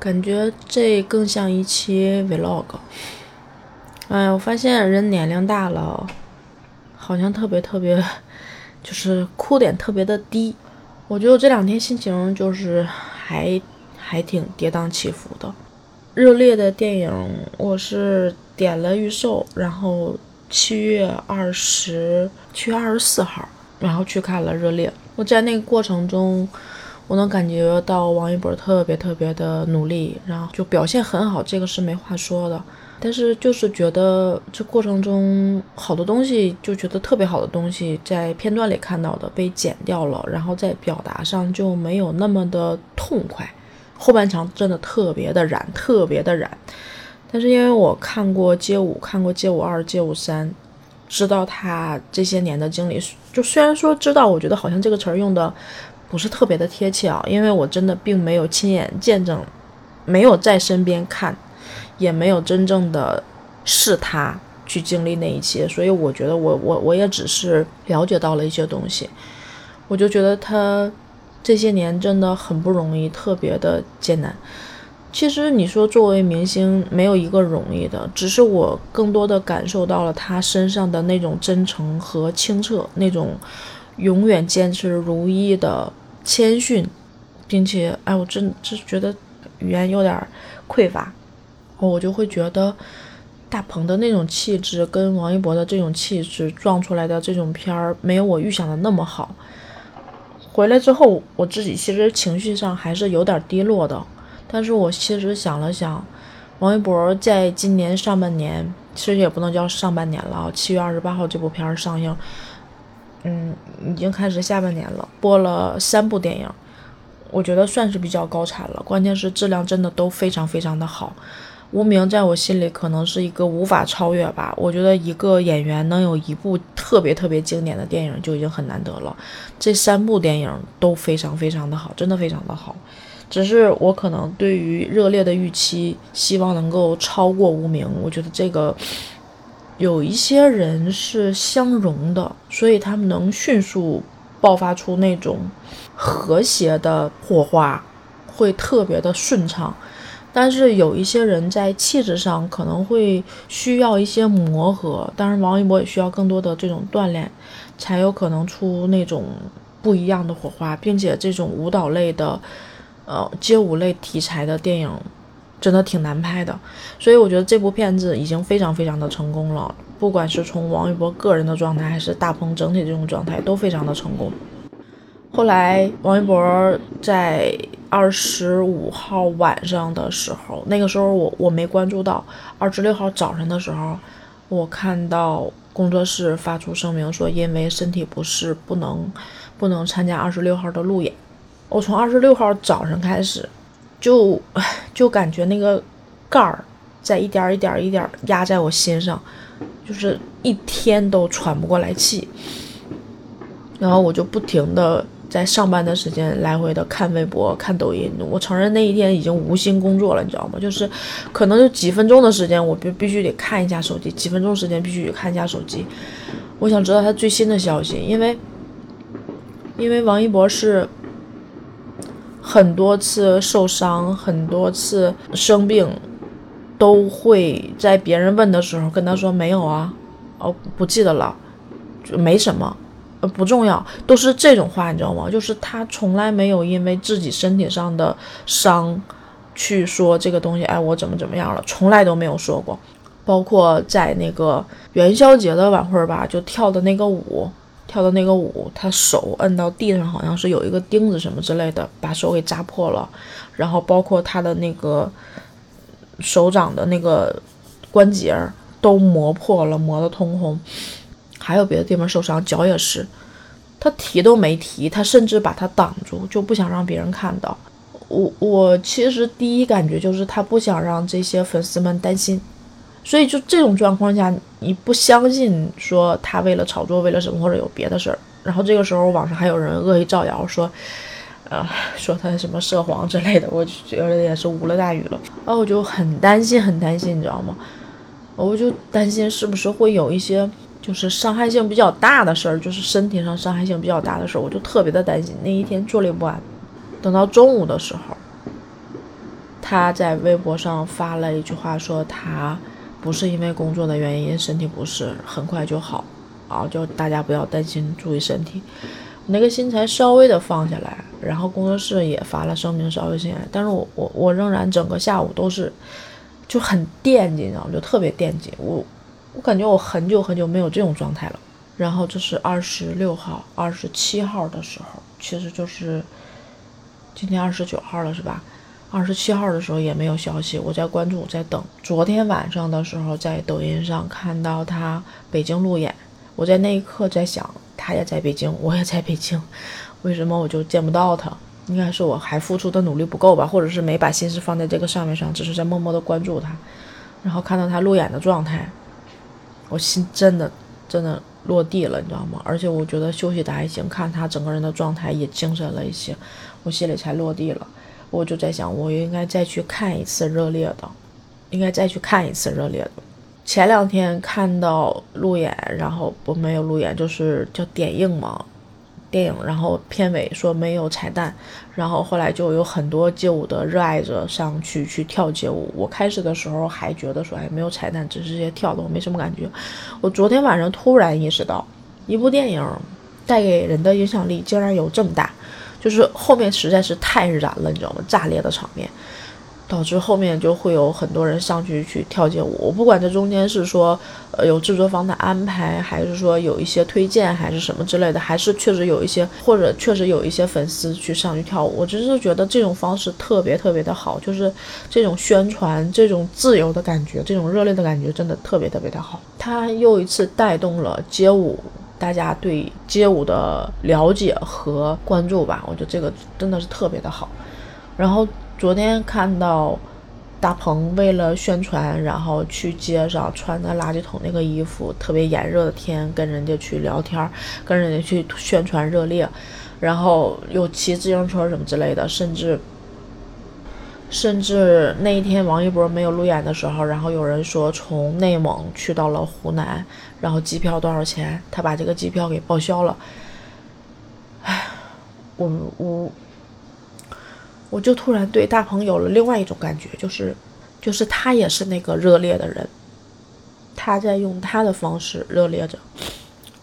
感觉这更像一期 vlog。哎，我发现人年龄大了，好像特别特别，就是哭点特别的低。我觉得我这两天心情就是还还挺跌宕起伏的。热烈的电影，我是点了预售，然后七月二十七月二十四号，然后去看了热烈。我在那个过程中。我能感觉到王一博特别特别的努力，然后就表现很好，这个是没话说的。但是就是觉得这过程中好多东西，就觉得特别好的东西，在片段里看到的被剪掉了，然后在表达上就没有那么的痛快。后半场真的特别的燃，特别的燃。但是因为我看过街舞，看过街舞二、街舞三，知道他这些年的经历，就虽然说知道，我觉得好像这个词儿用的。不是特别的贴切啊，因为我真的并没有亲眼见证，没有在身边看，也没有真正的是他去经历那一切，所以我觉得我我我也只是了解到了一些东西，我就觉得他这些年真的很不容易，特别的艰难。其实你说作为明星没有一个容易的，只是我更多的感受到了他身上的那种真诚和清澈，那种。永远坚持如一的谦逊，并且，哎，我真真觉得语言有点匮乏，我就会觉得大鹏的那种气质跟王一博的这种气质撞出来的这种片儿没有我预想的那么好。回来之后，我自己其实情绪上还是有点低落的，但是我其实想了想，王一博在今年上半年，其实也不能叫上半年了，七月二十八号这部片上映。嗯，已经开始下半年了，播了三部电影，我觉得算是比较高产了。关键是质量真的都非常非常的好。无名在我心里可能是一个无法超越吧。我觉得一个演员能有一部特别特别经典的电影就已经很难得了。这三部电影都非常非常的好，真的非常的好。只是我可能对于热烈的预期，希望能够超过无名。我觉得这个。有一些人是相融的，所以他们能迅速爆发出那种和谐的火花，会特别的顺畅。但是有一些人在气质上可能会需要一些磨合，当然王一博也需要更多的这种锻炼，才有可能出那种不一样的火花，并且这种舞蹈类的，呃，街舞类题材的电影。真的挺难拍的，所以我觉得这部片子已经非常非常的成功了。不管是从王一博个人的状态，还是大鹏整体这种状态，都非常的成功。后来王一博在二十五号晚上的时候，那个时候我我没关注到。二十六号早晨的时候，我看到工作室发出声明说，因为身体不适，不能不能参加二十六号的路演。我从二十六号早上开始。就就感觉那个盖儿在一点一点一点压在我心上，就是一天都喘不过来气。然后我就不停的在上班的时间来回的看微博、看抖音。我承认那一天已经无心工作了，你知道吗？就是可能就几分钟的时间，我必必须得看一下手机，几分钟时间必须得看一下手机。我想知道他最新的消息，因为因为王一博是。很多次受伤，很多次生病，都会在别人问的时候跟他说没有啊，哦不记得了，就没什么，呃不重要，都是这种话，你知道吗？就是他从来没有因为自己身体上的伤去说这个东西，哎我怎么怎么样了，从来都没有说过，包括在那个元宵节的晚会吧，就跳的那个舞。跳的那个舞，他手摁到地上，好像是有一个钉子什么之类的，把手给扎破了。然后包括他的那个手掌的那个关节都磨破了，磨得通红。还有别的地方受伤，脚也是。他提都没提，他甚至把他挡住，就不想让别人看到。我我其实第一感觉就是他不想让这些粉丝们担心。所以就这种状况下，你不相信说他为了炒作，为了什么或者有别的事儿，然后这个时候网上还有人恶意造谣说，呃，说他什么涉黄之类的，我就觉得也是无了大雨了。然后我就很担心，很担心，你知道吗？我就担心是不是会有一些就是伤害性比较大的事儿，就是身体上伤害性比较大的事儿，我就特别的担心。那一天坐立不安，等到中午的时候。他在微博上发了一句话，说他不是因为工作的原因身体不适，很快就好啊，就大家不要担心，注意身体。那个心才稍微的放下来，然后工作室也发了声明，稍微心，但是我我我仍然整个下午都是就很惦记，你知道吗？就特别惦记我，我感觉我很久很久没有这种状态了。然后这是二十六号、二十七号的时候，其实就是今天二十九号了，是吧？二十七号的时候也没有消息，我在关注，在等。昨天晚上的时候，在抖音上看到他北京路演，我在那一刻在想。他也在北京，我也在北京，为什么我就见不到他？应该是我还付出的努力不够吧，或者是没把心思放在这个上面上，只是在默默的关注他，然后看到他路演的状态，我心真的真的落地了，你知道吗？而且我觉得休息的还行，看他整个人的状态也精神了一些，我心里才落地了。我就在想，我应该再去看一次热烈的，应该再去看一次热烈的。前两天看到路演，然后不没有路演，就是叫点映嘛，电影，然后片尾说没有彩蛋，然后后来就有很多街舞的热爱者上去去跳街舞。我开始的时候还觉得说，哎，没有彩蛋，只是些跳的，我没什么感觉。我昨天晚上突然意识到，一部电影带给人的影响力竟然有这么大，就是后面实在是太燃了，你知道吗？炸裂的场面。导致后面就会有很多人上去去跳街舞。我不管这中间是说，呃，有制作方的安排，还是说有一些推荐，还是什么之类的，还是确实有一些，或者确实有一些粉丝去上去跳舞。我真是觉得这种方式特别特别的好，就是这种宣传，这种自由的感觉，这种热烈的感觉，真的特别特别的好。它又一次带动了街舞，大家对街舞的了解和关注吧。我觉得这个真的是特别的好。然后。昨天看到大鹏为了宣传，然后去街上穿的垃圾桶那个衣服，特别炎热的天，跟人家去聊天，跟人家去宣传热烈，然后又骑自行车什么之类的，甚至甚至那一天王一博没有路演的时候，然后有人说从内蒙去到了湖南，然后机票多少钱，他把这个机票给报销了。唉，我我。我就突然对大鹏有了另外一种感觉，就是，就是他也是那个热烈的人，他在用他的方式热烈着，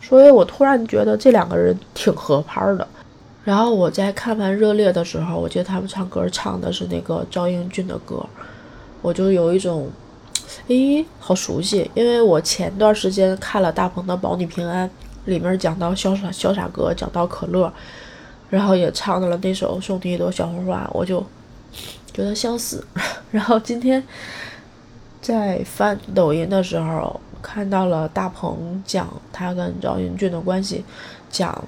所以我突然觉得这两个人挺合拍的。然后我在看完热烈的时候，我记得他们唱歌唱的是那个赵英俊的歌，我就有一种，诶，好熟悉，因为我前段时间看了大鹏的《保你平安》，里面讲到潇洒潇洒哥，讲到可乐。然后也唱到了那首《送你一朵小红花》，我就觉得相似。然后今天在翻抖音的时候，看到了大鹏讲他跟赵英俊的关系，讲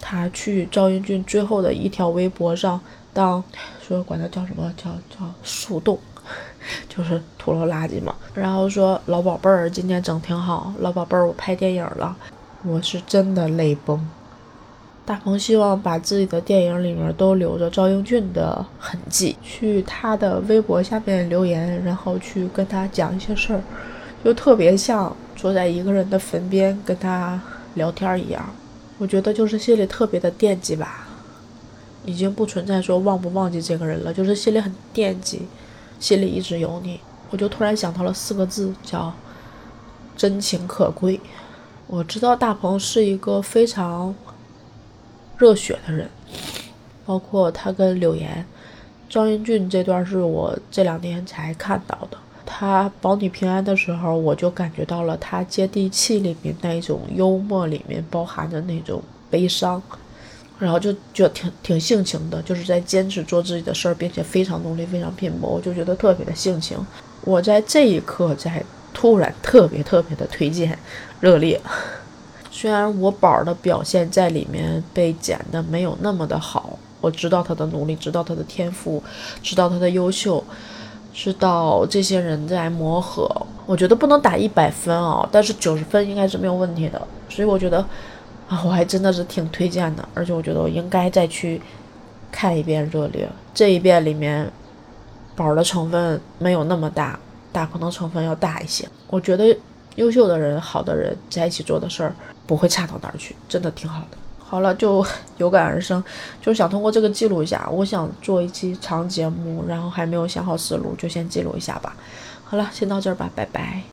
他去赵英俊最后的一条微博上当说管他叫什么叫叫树洞，就是拖拉垃圾嘛。然后说老宝贝儿今天整挺好，老宝贝儿我拍电影了，我是真的泪崩。大鹏希望把自己的电影里面都留着赵英俊的痕迹，去他的微博下面留言，然后去跟他讲一些事儿，就特别像坐在一个人的坟边跟他聊天一样。我觉得就是心里特别的惦记吧，已经不存在说忘不忘记这个人了，就是心里很惦记，心里一直有你。我就突然想到了四个字，叫真情可贵。我知道大鹏是一个非常。热血的人，包括他跟柳岩、赵英俊这段是我这两天才看到的。他保你平安的时候，我就感觉到了他接地气里面那一种幽默里面包含的那种悲伤，然后就就挺挺性情的，就是在坚持做自己的事儿，并且非常努力、非常拼搏，我就觉得特别的性情。我在这一刻在突然特别特别的推荐热烈。虽然我宝儿的表现在里面被剪的没有那么的好，我知道他的努力，知道他的天赋，知道他的优秀，知道这些人在磨合，我觉得不能打一百分哦，但是九十分应该是没有问题的。所以我觉得啊，我还真的是挺推荐的，而且我觉得我应该再去看一遍《热烈》，这一遍里面宝儿的成分没有那么大，大可能成分要大一些。我觉得优秀的人、好的人在一起做的事儿。不会差到哪儿去，真的挺好的。好了，就有感而生，就想通过这个记录一下。我想做一期长节目，然后还没有想好思路，就先记录一下吧。好了，先到这儿吧，拜拜。